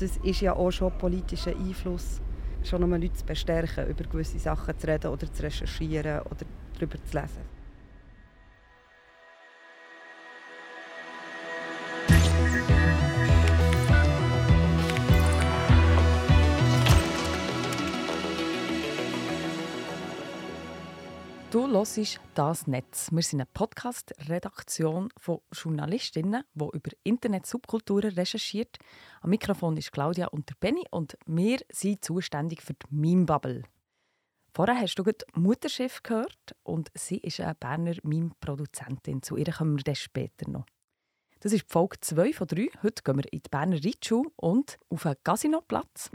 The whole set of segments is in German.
das ist ja auch schon politischer Einfluss, schon um Leute zu bestärken, über gewisse Sachen zu reden oder zu recherchieren oder darüber zu lesen. Du hörst «Das Netz». Wir sind eine Podcast-Redaktion von Journalistinnen, die über Internet-Subkulturen recherchiert. Am Mikrofon ist Claudia und der Benny und wir sind zuständig für die Meme-Bubble. Vorher hast du gerade Mutterschiff gehört und sie ist eine Berner Meme-Produzentin. Zu ihr kommen wir dann später noch. Das ist Folge 2 von 3. Heute gehen wir in die Berner Ritschule und auf einen Casinoplatz.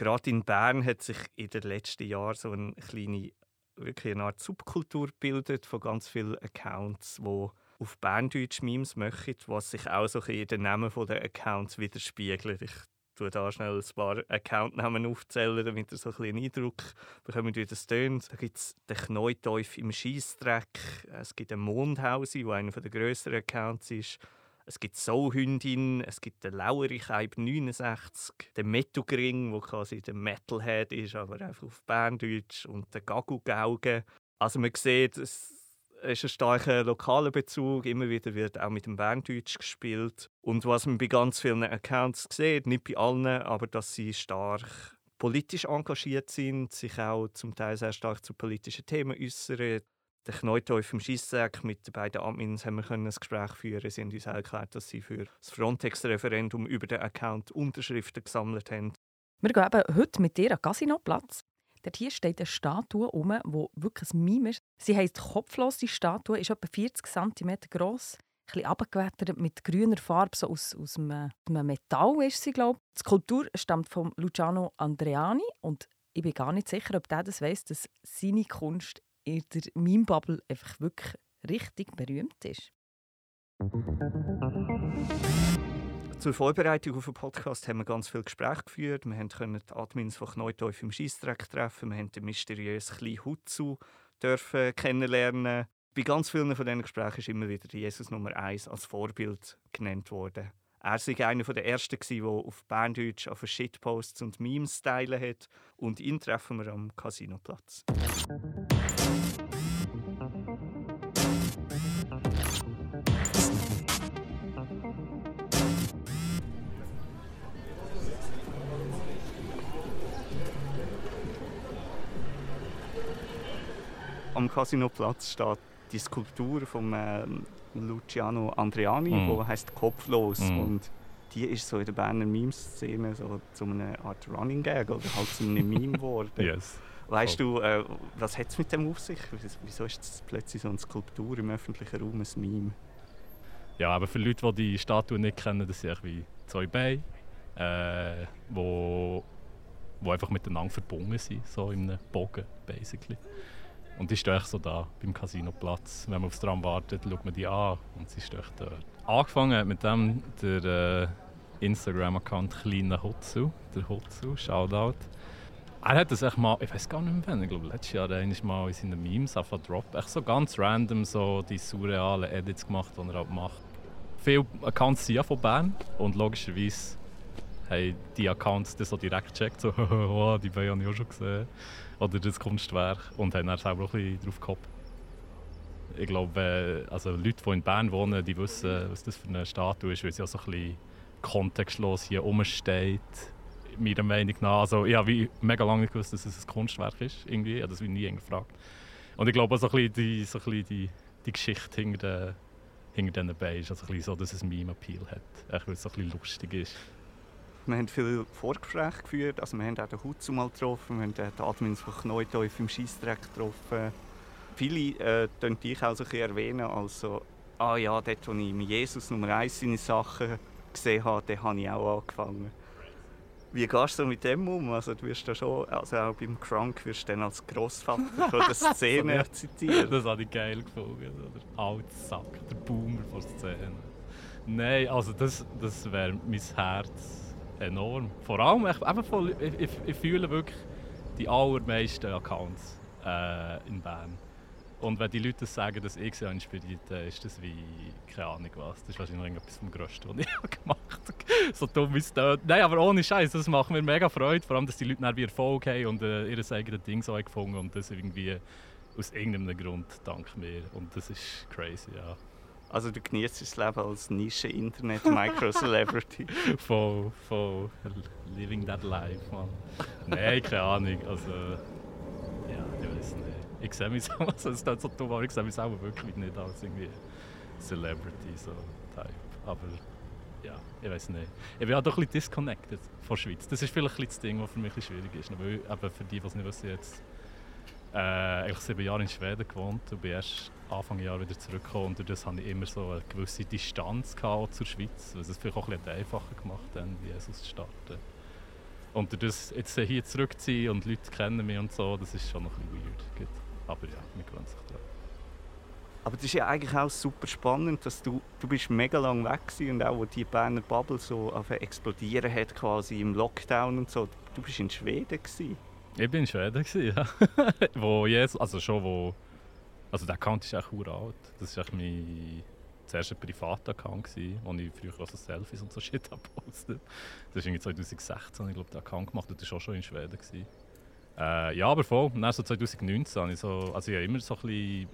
Gerade in Bern hat sich in den letzten Jahren so eine kleine, wirklich eine Art Subkultur gebildet von ganz vielen Accounts, die auf Berndeutsch Memes machen, was sich auch so in den Namen der Accounts widerspiegelt. Ich tue da schnell ein paar Accountnamen aufzählen, damit ihr so ein einen Eindruck bekommt, wie das tönt. Da gibt es den Kneuteuf im Schießdreck, es gibt den Mondhausi, der einer der grösseren Accounts ist. Es gibt Soulhündin, es gibt den Lauerich 69, den Metugring, der quasi der Metalhead ist, aber einfach auf Berndeutsch, und den Gagugauge. Also man sieht, es ist ein starker lokaler Bezug. Immer wieder wird auch mit dem Berndeutsch gespielt. Und was man bei ganz vielen Accounts sieht, nicht bei allen, aber dass sie stark politisch engagiert sind, sich auch zum Teil sehr stark zu politischen Themen äußern der Kneuteuf im Scheisssack mit den beiden Admins haben wir ein Gespräch führen. Sie haben uns erklärt, dass sie für das Frontex-Referendum über den Account Unterschriften gesammelt haben. Wir gehen eben heute mit dir an Casinoplatz. Dort hier steht eine Statue um, die wirklich ein Meme ist. Sie heisst Kopflos. Die Statue ist etwa 40 cm groß, ein abgewettert mit grüner Farbe, so aus, aus einem, einem Metall ist sie, glaube ich. Die Skulptur stammt von Luciano Andreani und ich bin gar nicht sicher, ob der das weiss, dass seine Kunst in der Meme-Bubble einfach wirklich richtig berühmt ist. Zur Vorbereitung auf den Podcast haben wir ganz viele Gespräche geführt. Wir konnten die Admins von Kneuteuf im Scheissdreck treffen. Wir haben den mysteriösen kleinen Hutzu dürfen kennenlernen. Bei ganz vielen von diesen Gesprächen ist immer wieder Jesus Nummer 1 als Vorbild genannt worden. Er war einer der ersten, der auf Berndeutsch auf Shitposts und Memes teilen hat. Und ihn treffen wir am Casinoplatz. Am Casinoplatz steht die Skulptur von ähm, Luciano Andreani, mhm. wo heißt Kopflos mhm. und die ist so in der Berner Meme-Szene so zu einer Art Running Gag oder halt zu einem Meme geworden. yes. Weißt du, äh, was hat es mit dem auf sich? Wieso ist das plötzlich so eine Skulptur im öffentlichen Raum ein Meme? Ja, aber für Leute, die die Statue nicht kennen, das sind wie zwei Beine, äh, wo, wo einfach miteinander verbunden sind, so in einem Bogen, basically. Und die steht so da beim Casinoplatz. Wenn man aufs Tram wartet, schaut man die an und sie steht dort. Angefangen hat mit dem der äh, Instagram-Account Kleiner Hotsu, der Hotsu, Shoutout. Er hat das echt mal, ich weiß gar nicht mehr wann, ich glaube letztes Jahr einmal mal in seinen Memes auf Drop, echt so ganz random so die surrealen Edits gemacht, die er halt macht. Viele Accounts sind ja von Bern und logischerweise haben die Accounts das so direkt gecheckt, so oh, die Beine habe ich auch schon gesehen oder das Kunstwerk und haben dann selber auch ein bisschen drauf gehabt. Ich glaube, also Leute, die in Bern wohnen, die wissen, was das für eine Statue ist, weil sie auch so ein bisschen kontextlos hier rumsteht. Meiner Meinung nach. Also, ich habe mega lange nicht gewusst, dass es ein Kunstwerk ist. Irgendwie. Ich habe das nie gefragt. Und ich glaube, so ein bisschen die, so ein bisschen die, die Geschichte hinter, hinter diesen Beinen ist also ein bisschen so, dass es Meme-Appeal hat. Weil es so ein bisschen lustig ist. Wir haben viele Vorgespräche geführt. Also wir haben auch den Hutzu mal getroffen, wir haben die Admins von Kneuteuf im Scheissdreck getroffen. Viele äh, dich auch so erwähnen, also ah ja, dort, wo ich mit Jesus Nummer 1 seine Sachen gesehen habe, da habe ich auch angefangen. Wie gehst du mit dem um? Also du wirst da schon, also auch beim Crunk wirst du dann als Grossvater von der Szene zitiert. Das habe ich geil gefunden. Der alte Sack, der Boomer von der Szene. Nein, also das, das wäre mein Herz enorm. Vor allem, ich, ich, ich, ich, fühle wirklich die allermeisten Accounts äh, in Bern. Und wenn die Leute sagen, dass ich sie inspiriert habe, ist das wie, keine Ahnung was. Das ist wahrscheinlich etwas vom Größten, was ich gemacht habe. so dumm ist das. Nein, aber ohne Scheiß, das macht mir mega Freude. Vor allem, dass die Leute dann Erfolg haben und äh, ihr eigenes Ding so gefunden und das irgendwie aus irgendeinem Grund dank mir. Und das ist crazy, ja. Also du genießt das Leben als Nische-Internet-Micro-Celebrity. voll, voll. Living that life, man. Nein, keine Ahnung. Also, ja, ich weiß nicht. Ich sehe mich so, also, es ist so dumm, aber ich sehe mich selber wirklich nicht als irgendwie Celebrity, so Type. Aber ja, ich weiß nicht. Ich bin auch doch ein bisschen disconnected von der Schweiz. Das ist vielleicht ein das Ding, was für mich ein schwierig ist. Eben für die, die es nicht wissen, jetzt äh, eigentlich sieben Jahre in Schweden gewohnt und bin erst Anfang Jahr wieder zurückgekommen. Und durch das hatte ich immer so eine gewisse Distanz zur Schweiz, was es vielleicht auch ein bisschen einfacher gemacht hat, Jesus zu starten. Und durch das jetzt hier zurückziehen und Leute kennen mich und so, das ist schon noch ein bisschen weird. Aber ja, wir gewöhnen sich daran. Aber das ist ja eigentlich auch super spannend, dass du, du bist mega lang weg warst und auch, wo die Berner Bubble so explodieren hat, quasi im Lockdown und so. Du bist in Schweden gewesen. Ich bin in Schweden, ja. wo Jesus, also schon wo... Also der Account ist echt alt. Das war mein zuerst ein privater Account, wo ich früher also Selfies und so Shit postet. Das war 2016, ich glaube, den Account gemacht und das war auch schon in Schweden. Äh, ja, aber voll. Dann so 2019 habe ich so... Also ich habe immer so ein bisschen...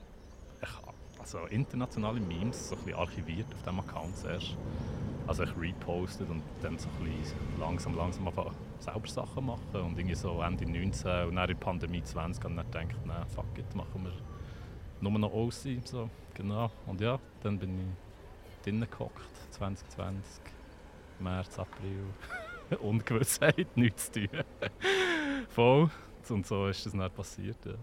Also internationale Memes so ein bisschen archiviert auf diesem Account zuerst. Also ich repostet und dann so langsam, langsam einfach selber Sachen machen. Und irgendwie so Ende 19 und dann in Pandemie 20 und dann gedacht, nein, fuck it, machen wir nur noch OC. So, genau. Und ja, dann bin ich drinnen gehockt, 2020, März, April. Ungewissheit, nichts zu tun. Voll. Und so ist das dann passiert. Ja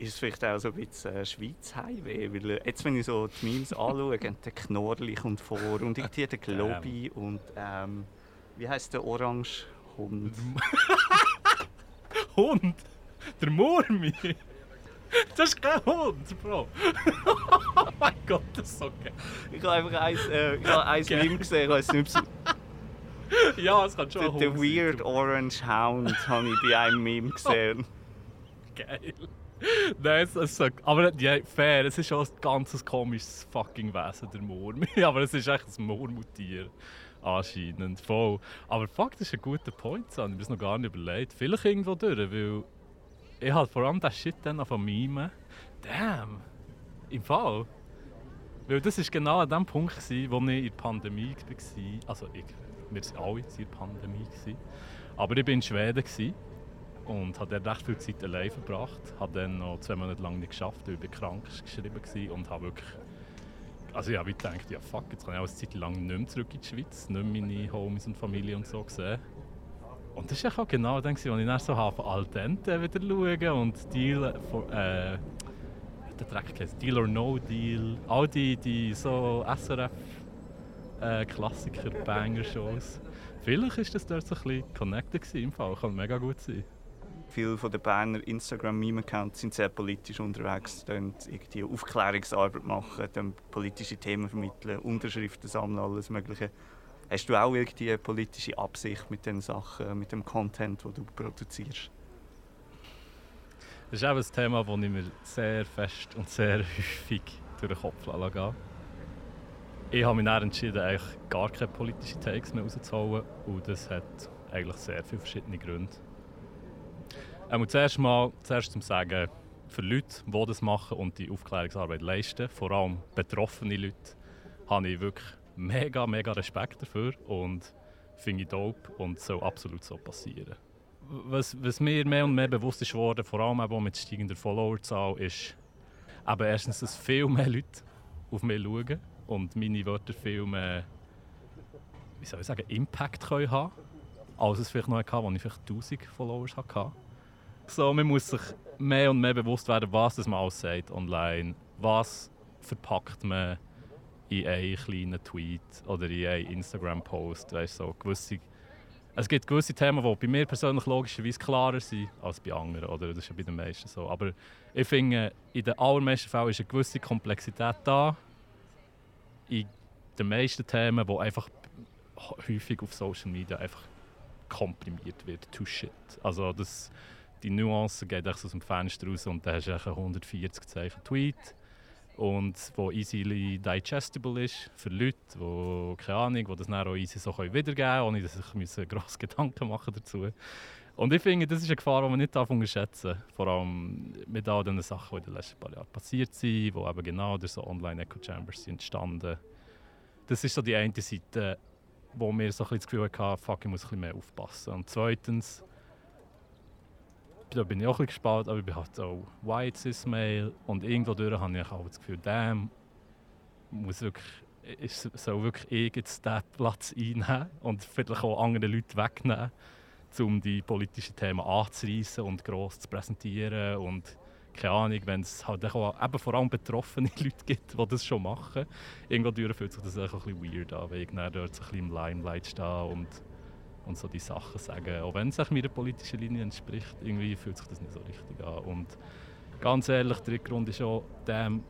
ist es vielleicht auch so ein bisschen äh, Schweiz Highway, weil äh, jetzt wenn ich so die Memes anschaue, der Knorrli kommt vor und irgendwie der Globi ähm. und ähm, wie heißt der Orange Hund? Hund? Der Murmi? Das ist kein Hund, Bro. oh mein Gott, das ist so geil. Ich habe einfach eins, äh, ich habe eins Meme gesehen, ich nicht, Ja, es kann schon Der, der Weird Orange Hound habe ich bei einem Meme gesehen. Geil. Nein, es, es, aber ja, fair, es ist auch ein ganz komisches fucking Wesen, der Murm. aber es ist echt ein Murmeltier. Anscheinend, voll. Aber fuck, das ist ein guter Point, ich habe das noch gar nicht überlegt. Vielleicht irgendwo durch, weil ich halt vor allem das Shit dann von Mime. Damn! Im Fall. Weil das war genau an dem Punkt, wo ich in der Pandemie war. Also ich, wir waren alle in der Pandemie. Aber ich war in Schweden. Und habe dann recht viel Zeit allein verbracht. Habe dann noch zwei Monate lang nicht geschafft, weil ich krank geschrieben war und habe wirklich also ich gedacht, ja fuck, jetzt kann ich auch eine Zeit lang nicht mehr zurück in die Schweiz, nicht mehr meine Homies und Familie und so sehen. Und das war auch genau dann, als ich dann so habe, Al Dente wieder schauen und Deal, for, äh, der Dreck heißt Deal or No Deal, all die, die so SRF äh. Vielleicht war das dort so ein bisschen connected im Fall, kann mega gut sein. Viele von den Berner Instagram-Meme-Accounts sind sehr politisch unterwegs, irgendwie Aufklärungsarbeit machen, politische Themen vermitteln, Unterschriften sammeln, alles Mögliche. Hast du auch irgendwie eine politische Absicht mit den Sachen, mit dem Content, den du produzierst? Das ist auch ein Thema, das ich mir sehr fest und sehr häufig durch den Kopf gehe. Ich habe mich dann entschieden, eigentlich gar keine politischen Takes mehr rauszuholen und das hat eigentlich sehr viele verschiedene Gründe. Ähm, zuerst mal zuerst zum Sagen, für Leute, die das machen und die Aufklärungsarbeit leisten, vor allem betroffene Leute, habe ich wirklich mega, mega Respekt dafür und finde ich dope und soll absolut so passieren. Was, was mir mehr und mehr bewusst ist worden, vor allem auch mit steigender Followerzahl, ist aber erstens, dass viel mehr Leute auf mich schauen und meine Wörter viel mehr, wie soll ich sagen, Impact können haben, als es vielleicht noch hatte, als ich vielleicht 1000 Followers hatte. So, man muss sich mehr und mehr bewusst werden, was das man alles sagt online. Was verpackt man in einen kleinen Tweet oder in einen Instagram-Post. so, es gibt gewisse Themen, die bei mir persönlich logischerweise klarer sind als bei anderen. Oder das ist ja bei den meisten so. Aber ich finde, in den allermeisten Fällen ist eine gewisse Komplexität da. In den meisten Themen, die einfach häufig auf Social Media einfach komprimiert wird. To shit. Also das die Nuance geht aus dem Fenster raus und dann hast du einen 140 Zeichen Tweet und wo easily digestible ist für Leute, die keine Ahnung, die das dann auch easy so wiedergeben können, ohne dass ich mir grosse Gedanken machen dazu. Und ich finde, das ist eine Gefahr, die man nicht unterschätzen darf. Vor allem mit all den Sachen, die in den letzten paar Jahren passiert sind, die eben genau durch so Online-Echo-Chambers entstanden. Das ist so die eine Seite, wo mir so ein das Gefühl hatte, fuck, ich muss ein bisschen mehr aufpassen. Und zweitens, da bin ich auch ein gespannt, aber ich halt auch white cis-male und irgendwo durch habe ich auch das Gefühl, damn, muss wirklich, ich soll wirklich irgendeinen diesen Platz einnehmen und vielleicht auch andere Leute wegnehmen, um die politischen Themen anzureißen und gross zu präsentieren und keine Ahnung, wenn es halt auch eben vor allem betroffene Leute gibt, die das schon machen, irgendwo durch fühlt sich das auch ein bisschen weird an, wenn ich dort so ein bisschen im Limelight stehe und und so die Sachen sagen. Auch wenn es meiner politischen Linie entspricht, irgendwie fühlt sich das nicht so richtig an. Und ganz ehrlich, der Grund ist auch, dem,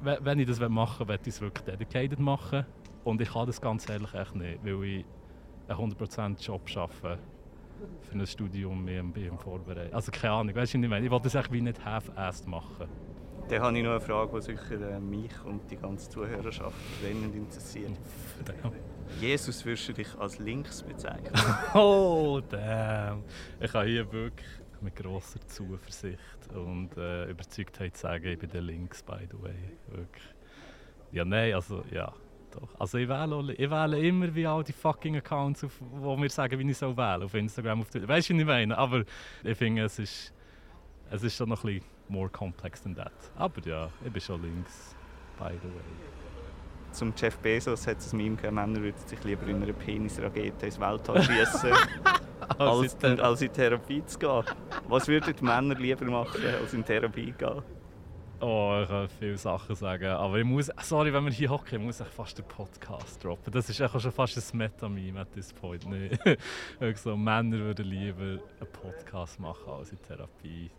wenn ich das machen will, will ich es wirklich dedicated machen. Und ich kann das ganz ehrlich echt nicht, weil ich einen 100% Job arbeite für ein Studium im BM vorbereiten. Also keine Ahnung, weißt du, was ich meine? Ich will das echt wie nicht half-assed machen. Dann habe ich noch eine Frage, die sicher äh, mich und die ganze Zuhörerschaft brennend interessiert. Jesus würdest du dich als links bezeichnen? oh, damn. Ich kann hier wirklich mit grosser Zuversicht und äh, Überzeugtheit sagen, ich bin der links, by the way. Wirklich. Ja, nein, also ja. Doch. Also ich wähle, ich wähle immer wie all die fucking Accounts, auf, wo mir sagen, wie ich soll wählen auf Instagram, auf Twitter. Weißt du, was ich meine? Aber ich finde, es ist, es ist schon noch ein bisschen more complex than that. Aber ja, ich bin schon links, by the way zum Jeff Bezos hat es Meme gegeben, Männer würden sich lieber in einer Penisrakete ins Weltall schießen, als, als, als in Therapie zu gehen. Was würden die Männer lieber machen, als in Therapie gehen? Oh, ich kann viele Sachen sagen. Aber ich muss, sorry, wenn wir hier hocken, ich muss ich fast den Podcast droppen. Das ist schon fast ein Meta-Meme at this point. Nee. so, Männer würden lieber einen Podcast machen als in Therapie.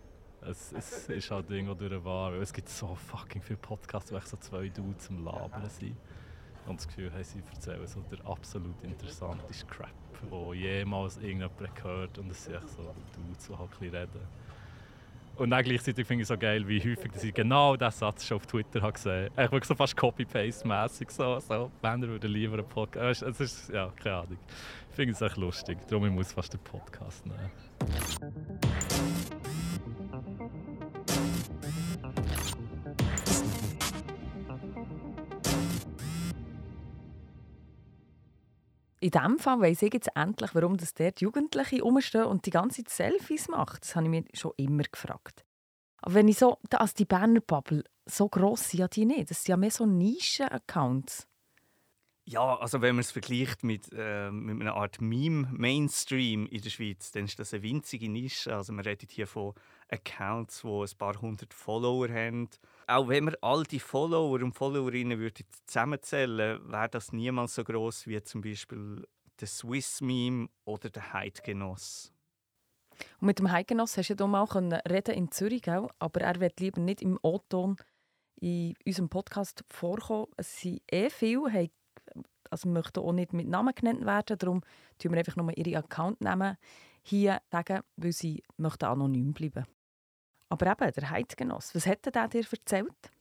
Es, es ist halt irgendwo durch wahr. Es gibt so fucking viele Podcasts, wo so zwei Dudes zum Labern sind. Und das Gefühl haben, sie erzählen so der absolut interessanteste Crap, den jemals irgendjemand gehört. Und es sind so Dudes, die halt ein bisschen reden. Und dann gleichzeitig finde ich es so geil, wie häufig dass ich genau diesen Satz schon auf Twitter habe gesehen habe. Ich wirklich so fast Copy-Paste-mässig. So, so, Männer würden lieber einen Podcast. Es ist, ja, keine Ahnung. Ich finde es echt lustig. Darum ich muss ich fast den Podcast nehmen. In diesem Fall weiss ich jetzt endlich, warum das dort Jugendliche rumstehen und die ganze Zeit Selfies machen. Das habe ich mir schon immer gefragt. Aber wenn ich so, also die Berner Bubble, so gross sind ja die nicht. Das sind ja mehr so Nischen-Accounts. Ja, also wenn man es vergleicht mit, äh, mit einer Art Meme-Mainstream in der Schweiz, dann ist das eine winzige Nische. Also man redet hier von Accounts, die ein paar hundert Follower haben. Auch wenn wir all die Follower und Followerinnen würden zusammenzählen, wäre das niemals so groß wie zum Beispiel der Swiss Meme oder der Heidgenoss. Und mit dem Heidgenoss hast du ja auch reden in Zürich, auch, aber er wird lieber nicht im O-Ton in unserem Podcast vorkommen. Es sind eh viele, also möchten auch nicht mit Namen genannt werden, darum tun wir einfach nur ihre Accountnamen hier sagen, weil sie möchten anonym bleiben. Aber eben, der Heizgenoss, was hat er dir erzählt?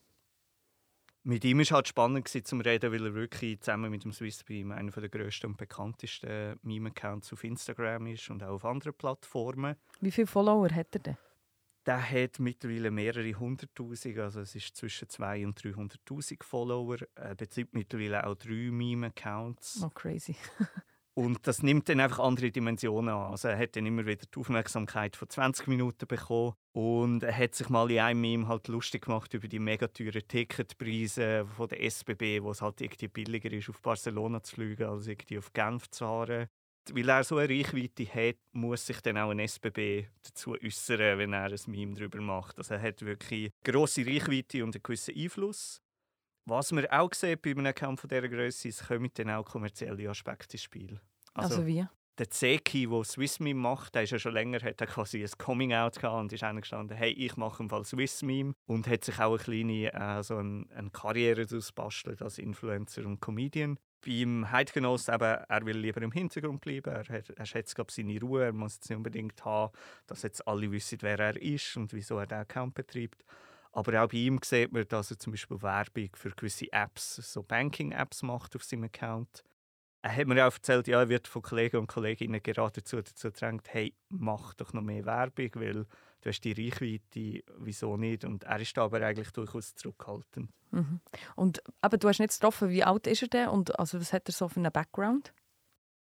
Mit ihm war es halt spannend zu reden, weil er wirklich zusammen mit dem Swissbeam einer der grössten und bekanntesten Meme-Accounts auf Instagram ist und auch auf anderen Plattformen. Wie viele Follower hat er denn? Der hat mittlerweile mehrere hunderttausend, also es ist zwischen 200.000 und 300.000 Follower. Er betreibt mittlerweile auch drei Meme-Accounts. Oh, crazy. Und das nimmt dann einfach andere Dimensionen an. Also er hat dann immer wieder die Aufmerksamkeit von 20 Minuten bekommen und er hat sich mal in einem Meme halt lustig gemacht über die mega teuren Ticketpreise von der SBB, wo es halt irgendwie billiger ist, auf Barcelona zu fliegen, als irgendwie auf Genf zu fahren. Weil er so eine Reichweite hat, muss sich dann auch ein SBB dazu äußern, wenn er ein Meme darüber macht. Also er hat wirklich grosse Reichweite und einen gewissen Einfluss. Was man auch sieht bei einem von dieser Größe, es kommen dann auch kommerzielle Aspekte ins Spiel. Also, also wie? Der Zeki, der SwissMeme macht, der ist ja schon länger, hat er quasi ein Coming-out gehabt und ist gestanden, hey, ich mache im Fall SwissMeme und hat sich auch eine kleine, äh, so eine, eine Karriere daraus bastelt als Influencer und Comedian. beim Heidgenoss eben, er will lieber im Hintergrund bleiben, er, hat, er schätzt glaub, seine Ruhe, er muss jetzt nicht unbedingt haben, dass jetzt alle wissen, wer er ist und wieso er den Account betreibt. Aber auch bei ihm sieht man, dass er zum Beispiel Werbung für gewisse Apps, so Banking-Apps macht auf seinem Account. Er hat mir auch erzählt, ja, er wird von Kollegen und Kolleginnen gerade dazu, gedrängt, hey, mach doch noch mehr Werbung, weil du hast die Reichweite, wieso nicht? Und er ist aber eigentlich durchaus zurückhaltend. Mhm. Und aber du hast nicht getroffen, wie alt ist er denn und also was hat er so für einen Background?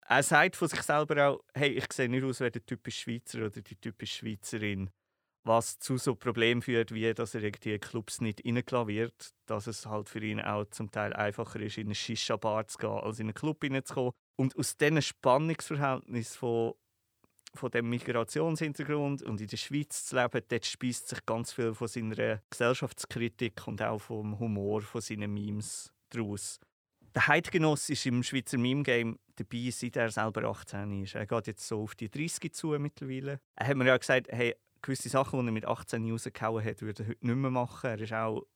Er sagt von sich selber auch, hey, ich sehe nicht aus wie der typische Schweizer oder die typische Schweizerin. Was zu so Problemen führt, wie dass er die Clubs nicht reingelassen wird, dass es halt für ihn auch zum Teil einfacher ist, in eine Shisha-Bar zu gehen, als in einen Club reinzukommen. Und aus diesem Spannungsverhältnis von von dem Migrationshintergrund und in der Schweiz zu leben, dort speist sich ganz viel von seiner Gesellschaftskritik und auch vom Humor von seinen Memes daraus. Der Heidgenoss ist im Schweizer Meme-Game dabei, seit er selber 18 ist. Er geht jetzt so auf die 30 zu mittlerweile. Er hat mir ja gesagt, hey, gewisse Sachen, die er mit 18 rausgehauen hat, würde er heute nicht mehr machen. Er, ist auch,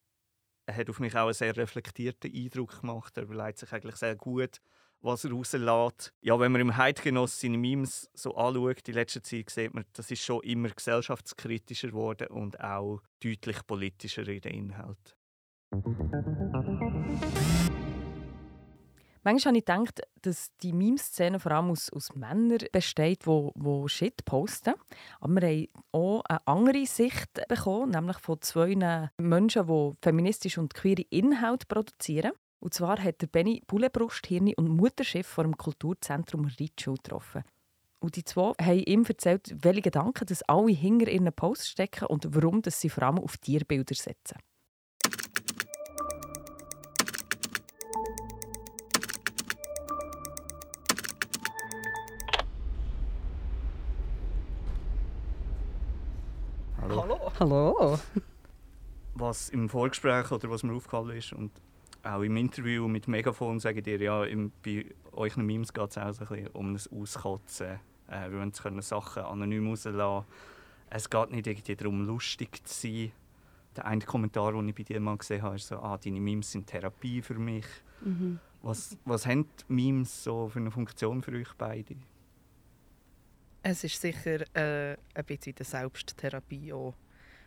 er hat auf mich auch einen sehr reflektierten Eindruck gemacht. Er überlegt sich eigentlich sehr gut, was er rauslässt. Ja, wenn man im Heidgenoss seine Memes so anschaut, in letzter Zeit sieht man, das ist schon immer gesellschaftskritischer geworden und auch deutlich politischer in den Inhalt. Manchmal habe ich gedacht, dass die Meme-Szene vor allem aus, aus Männern besteht, die, die Shit posten. Aber wir haben auch eine andere Sicht bekommen, nämlich von zwei Menschen, die feministisch und queere Inhalte produzieren. Und zwar hat der Benny Bullenbrust, Hirni und Mutterschiff vor dem Kulturzentrum Ritschul getroffen. Und die zwei haben ihm erzählt, welche Gedanken dass alle hinter ihren Posts stecken und warum dass sie vor allem auf Tierbilder setzen. Hallo. Was im Vorgespräch oder was mir aufgefallen ist und auch im Interview mit Megafon sagen dir ja, im, bei euch Memes geht es auch so ein bisschen um ein Auskotzen. Äh, wir wollen Sachen anonym rauslassen. Es geht nicht irgendwie darum, lustig zu sein. Der eine Kommentar, den ich bei dir mal gesehen habe, ist so, ah, deine Memes sind Therapie für mich. Mhm. Was, was haben Memes so für eine Funktion für euch beide? Es ist sicher äh, ein bisschen eine Selbsttherapie auch.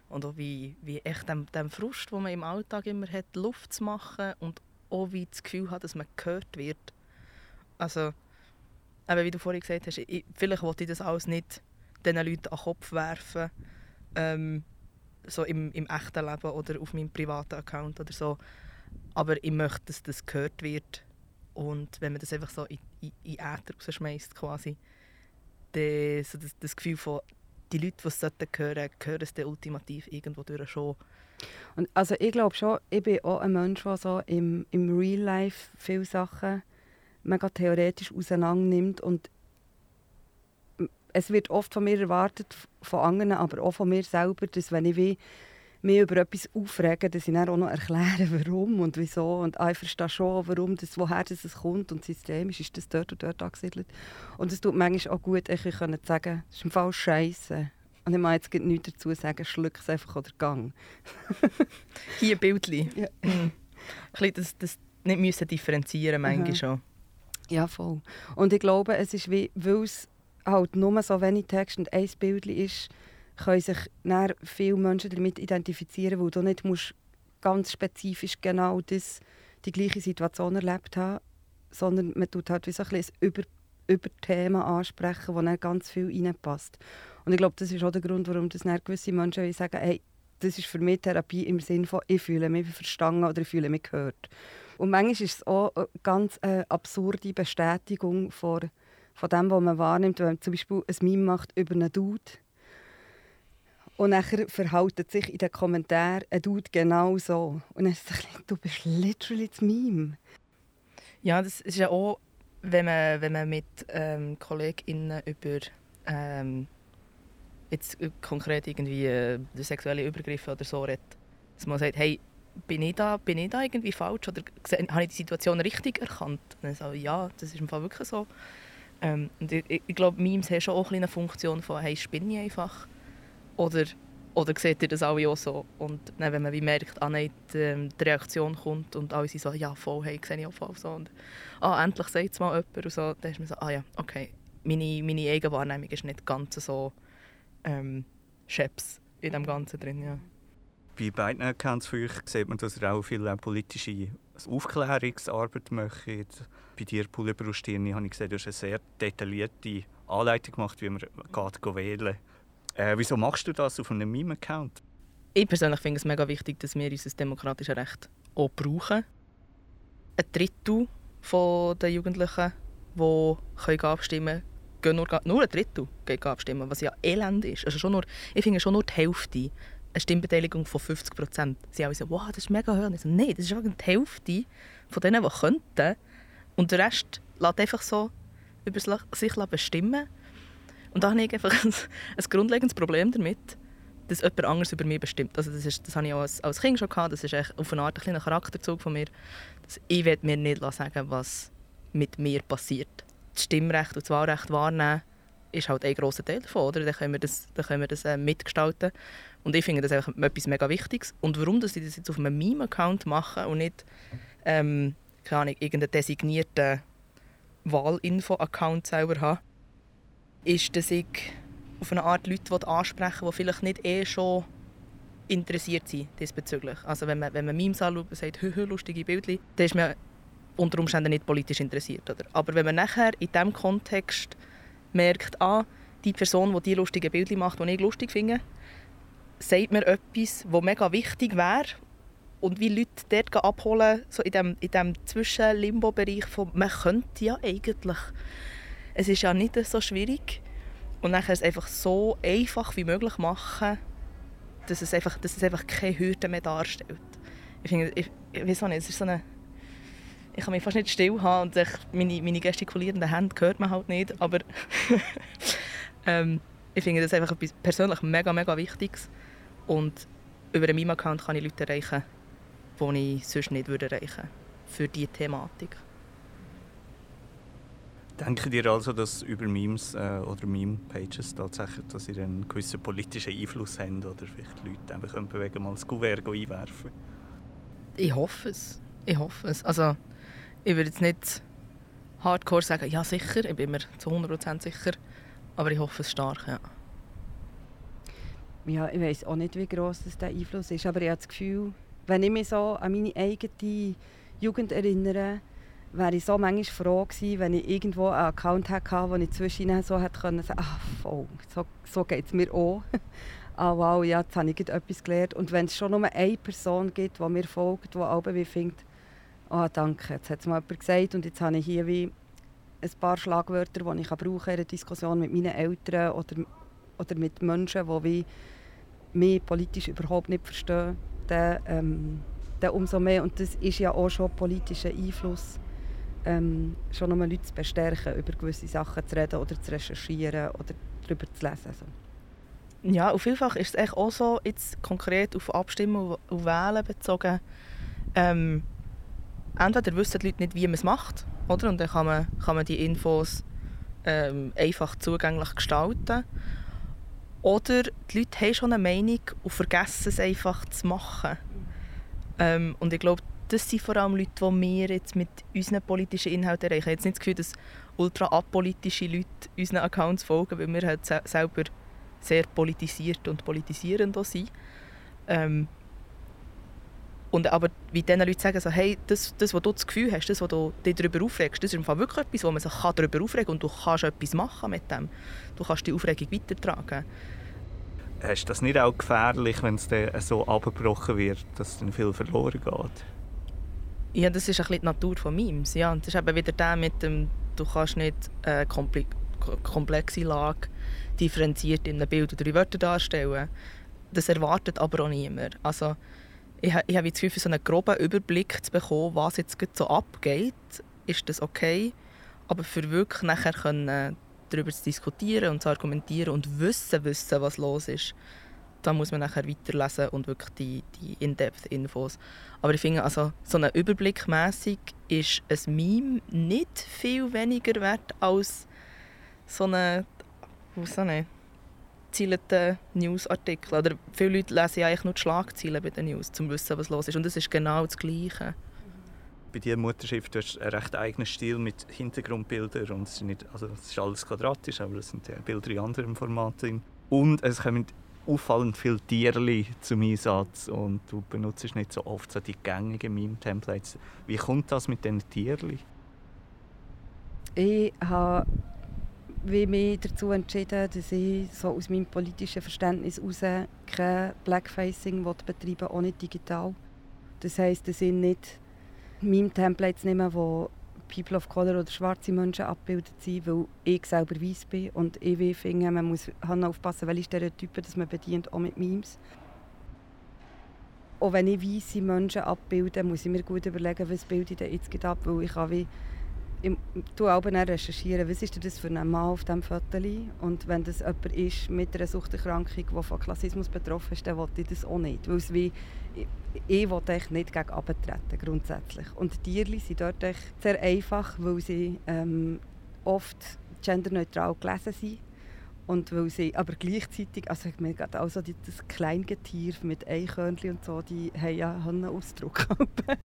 Und auch wie, wie echt dem, dem Frust, den man im Alltag immer hat, Luft zu machen und auch wie das Gefühl hat, dass man gehört wird. Also, eben wie du vorhin gesagt hast, ich, vielleicht wollte ich das alles nicht diesen Leuten an den Kopf werfen, ähm, so im, im echten Leben oder auf meinem privaten Account oder so. Aber ich möchte, dass das gehört wird. Und wenn man das einfach so in, in, in Äther rausschmeißt, quasi, dann so das, das Gefühl von, die Leute, die es hören sollten, hören es dann ultimativ irgendwo durch schon. Und also ich glaube schon, ich bin auch ein Mensch, der so im, im Real Life viele Sachen mega theoretisch auseinander und es wird oft von mir erwartet, von anderen, aber auch von mir selber, dass wenn ich wie mich über etwas aufrege, dass ich dann auch noch erkläre, warum und wieso. Und ah, ich verstehe schon, warum das, woher das kommt und systemisch ist das dort und dort angesiedelt. Und es tut manchmal auch gut, ich können sagen, das ist im Fall scheiße. Und ich muss jetzt nichts dazu sagen, schluck es einfach oder gang. Hier ein Bildchen. Ja. Mhm. das, das nicht müssen differenzieren manchmal schon. Ja, voll. Und ich glaube, es ist wie, weil es halt nur so wenig Text und ein Bild ist, können sich dann viele Menschen damit identifizieren, weil du nicht musst ganz spezifisch genau das, die gleiche Situation erlebt haben, sondern man tut halt wie so ein, ein über, über Themen ansprechen, wo dann ganz viel reinpasst. Und ich glaube, das ist auch der Grund, warum das gewisse Menschen sagen, hey, das ist für mich Therapie im Sinne von, ich fühle mich verstanden oder ich fühle mich gehört. Und manchmal ist es auch eine ganz äh, absurde Bestätigung von, von dem, was man wahrnimmt, wenn man zum Beispiel ein Meme macht über einen Dude und nachher verhält sich in den Kommentaren ein Dude genau so. Und dann ist es du bist literally das Meme. Ja, das ist ja auch, wenn man, wenn man mit ähm, KollegInnen über ähm, jetzt konkret irgendwie äh, sexuelle Übergriffe oder so redet, dass man sagt, hey, bin ich da, bin ich da irgendwie falsch oder habe ich die Situation richtig erkannt? Und dann ich, ja, das ist im Fall wirklich so. Ähm, und ich, ich glaube, Memes haben schon auch eine Funktion von, hey, spinne ich einfach? Oder, Oder seht ihr das alle auch so? Und dann, wenn man wie merkt, ah nein, die, ähm, die Reaktion kommt und alle sind so, ja voll, hey, sehe ich auch voll so. Und ah, endlich sagt es mal jemand und so, dann ist man so, ah ja, okay, meine, meine Eigenwahrnehmung ist nicht ganz so ähm, scheps in dem Ganzen drin, ja. Bei beiden Accounts von euch sieht man, dass ihr auch viel politische Aufklärungsarbeit macht. Bei dir, Pulle Brustini, habe ich gesehen, du hast eine sehr detaillierte Anleitung gemacht, wie man geht wählen äh, Wieso machst du das auf einem Meme-Account? Ich persönlich finde es mega wichtig, dass wir unser demokratisches Recht auch brauchen. Ein Drittel der Jugendlichen, die abstimmen können, nur, nur ein Drittel geht abstimmen, was ja elend ist. Also schon nur, ich finde schon nur die Hälfte eine Stimmbeteiligung von 50 Prozent. Sie alle so, wow, das ist mega hoch. so, nein, das ist die Hälfte von denen, die könnten. Und der Rest lässt einfach so über sich bestimmen. Und da habe ich einfach ein, ein grundlegendes Problem damit, dass jemand anderes über mich bestimmt. Also das, ist, das habe ich auch als, als Kind schon gehabt. Das ist auf eine Art ein kleiner Charakterzug von mir. Dass ich will mir nicht sagen was mit mir passiert. Das Stimmrecht und das Wahlrecht wahrnehmen ist halt ein grosser Teil davon. Oder? Dann können wir das, dann können wir das äh, mitgestalten. Und ich finde das einfach etwas mega Wichtiges. Und warum dass ich das jetzt auf einem Meme-Account mache und nicht ähm, keine Ahnung, irgendeinen designierten Wahlinfo-Account selber habe, ist, dass ich auf eine Art Leute ansprechen will, die vielleicht nicht eh schon interessiert sind diesbezüglich. Also wenn man, wenn man Memes anschaut und sagt, hö, hö, lustige Bildchen, dann ist man unter Umständen nicht politisch interessiert. Oder? Aber wenn man nachher in diesem Kontext merkt, ah, die Person, die die lustigen Bildchen macht, die ich lustig finde, sagt mir etwas, was mega wichtig wäre und wie Leute dort abholen, so in diesem in dem Zwischen-Limbo-Bereich von man könnte ja eigentlich, es ist ja nicht so schwierig und dann es einfach so einfach wie möglich machen, dass es einfach, dass es einfach keine Hürde mehr darstellt. Ich finde, ich, ich nicht, es ist so eine ich kann mich fast nicht still haben und ich, meine, meine gestikulierenden Hände hört man halt nicht, aber ähm, ich finde das einfach etwas persönlich mega, mega Wichtiges und über einen Meme-Account kann ich Leute erreichen, die ich sonst nicht erreichen würde für diese Thematik. Denken ihr also, dass über Memes äh, oder Meme-Pages tatsächlich dass sie einen gewissen politischen Einfluss haben oder vielleicht Leute einfach können bewegen, mal das Kuvert einwerfen? Ich hoffe es. Ich hoffe es. Also, ich würde jetzt nicht hardcore sagen, ja sicher, ich bin mir zu 100% sicher, aber ich hoffe es stark, ja. Ja, ich weiß auch nicht, wie groß das der Einfluss ist, aber ich habe das Gefühl, wenn ich mich so an meine eigene Jugend erinnere, wäre ich so manchmal froh gewesen, wenn ich irgendwo einen Account hatte, wo ich zwischen so hätte können sagen, ah, voll, so, so geht es mir auch. ah, wow, ja, jetzt habe ich etwas gelernt. Und wenn es schon nur eine Person gibt, die mir folgt, die auch wie findet, oh, danke, jetzt hat es mal jemand gesagt und jetzt habe ich hier wie ein paar Schlagwörter, die ich brauchen kann in einer Diskussion mit meinen Eltern oder, oder mit Menschen, die wie mich politisch überhaupt nicht verstehen, dann, ähm, dann umso mehr. Und das ist ja auch schon politischer Einfluss, ähm, schon um Leute zu bestärken, über gewisse Sachen zu reden oder zu recherchieren oder darüber zu lesen. So. Ja, und vielfach ist es auch so, jetzt konkret auf Abstimmen und Wählen bezogen, ähm, entweder wissen die Leute nicht, wie man es macht, oder? und dann kann man, kann man die Infos ähm, einfach zugänglich gestalten. Oder die Leute haben schon eine Meinung und vergessen es einfach zu machen. Ähm, und ich glaube, das sind vor allem Leute, die wir jetzt mit unseren politischen Inhalten erreichen. Ich habe jetzt nicht das Gefühl, dass ultra apolitische Leute unseren Accounts folgen, weil wir halt selber sehr politisiert und politisierend sind. Ähm, und aber wie diesen Leuten sagen, so, hey, das, das, was du das Gefühl hast, das, was du dich darüber aufregst, das ist im Fall wirklich etwas, wo man sich darüber aufregen kann und du kannst etwas machen mit dem. Du kannst die Aufregung weitertragen. Ist das nicht auch gefährlich, wenn es dann so abgebrochen wird, dass dann viel verloren geht? Ja, das ist ein bisschen die Natur von Memes. Ja, das ist eben wieder der mit dem, du kannst nicht eine komplexe Lage differenziert in einem Bild oder drei Wörter darstellen. Das erwartet aber auch niemand. Also, ich, ich habe Gefühl, für so einen groben Überblick zu bekommen, was jetzt so abgeht, ist das okay. Aber für wirklich nachher können, darüber zu diskutieren und zu argumentieren und wissen, wissen, was los ist, da muss man nachher weiterlesen und wirklich die, die In-Depth-Infos. Aber ich finde, also, so ein Überblickmäßig ist ein Meme nicht viel weniger wert als so eine, so eine gezielten Newsartikeln. Oder viele Leute lesen eigentlich nur die Schlagzeilen bei den News, um zu wissen, was los ist. Und es ist genau das Gleiche. Bei dir Mutterschiff, du hast einen recht eigenen Stil mit Hintergrundbildern und es ist, nicht, also es ist alles quadratisch, aber es sind Bilder in anderen Formaten. Und es kommen auffallend viele Tierli zum Einsatz und du benutzt nicht so oft so die gängigen Meme-Templates. Wie kommt das mit diesen Tierli? Ich habe mich dazu entschieden, dass ich so aus meinem politischen Verständnis heraus kein Blackfacing betreiben will, nicht digital. Das heisst, dass ich nicht Meme-Templates nehme, People of Color oder schwarze Menschen abgebildet sind, weil ich selber weiß bin und ich finde, man muss aufpassen, welche Stereotypen dass man bedient, auch mit Memes. Auch wenn ich weiße Menschen abbilde, muss ich mir gut überlegen, was bilde ich denn jetzt ab, weil ich habe wie ich tue auch recherchieren, was ist das für ein Mann auf diesem Foto. Und wenn das jemand ist mit einer Suchterkrankung, die von Klassismus betroffen ist, dann will ich das auch nicht. Weil es wie, ich, will nicht gegen abtreten, grundsätzlich. Und die Tiere sind dort sehr einfach, weil sie ähm, oft genderneutral gelesen sind. Und weil sie aber gleichzeitig, also ich meine gerade auch so das Kleingetier mit Eichhörnchen und so, die haben ja einen Ausdruck.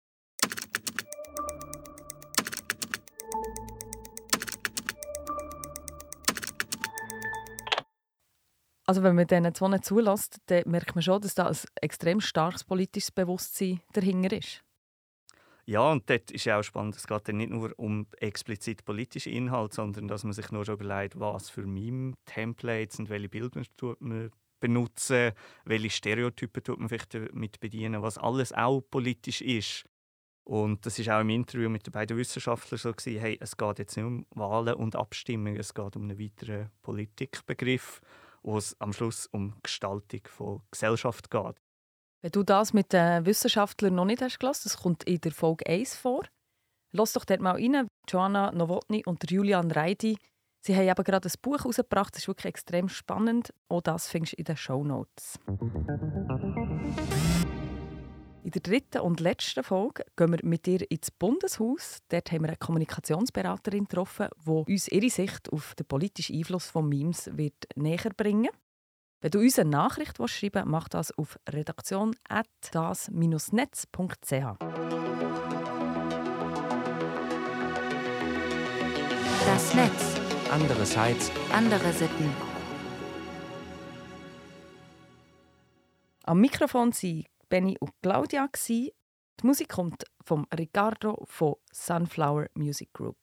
Also wenn man diesen zwei zulässt, dann merkt man schon, dass da ein extrem starkes politisches Bewusstsein dahinter ist. Ja, und dort ist ja auch spannend, es geht dann nicht nur um explizit politische Inhalte, sondern dass man sich nur schon überlegt, was für Meme-Templates und welche Bilder man benutzen, welche Stereotypen tut man vielleicht damit bedienen, was alles auch politisch ist. Und das ist auch im Interview mit den beiden Wissenschaftlern so gewesen, hey, es geht jetzt nicht um Wahlen und Abstimmungen, es geht um einen weiteren Politikbegriff wo es am Schluss um die Gestaltung von Gesellschaft geht. Wenn du das mit den Wissenschaftlern noch nicht hast gelassen, das kommt in der Folge 1 vor. Lass doch dort mal rein. Joanna Nowotny und Julian Reidi Sie haben aber gerade ein Buch herausgebracht, das ist wirklich extrem spannend. Auch das findest du in den Show Notes. In der dritten und letzten Folge gehen wir mit dir ins Bundeshaus. Dort haben wir eine Kommunikationsberaterin getroffen, die uns ihre Sicht auf den politischen Einfluss von Memes wird näher bringen Wenn du uns eine Nachricht schreiben willst, mach das auf redaktion.das-netz.ch. Das Netz. Andere Sites. Andere Sitten. Am Mikrofon sind Benny und Claudia. Die Musik kommt von Ricardo von Sunflower Music Group.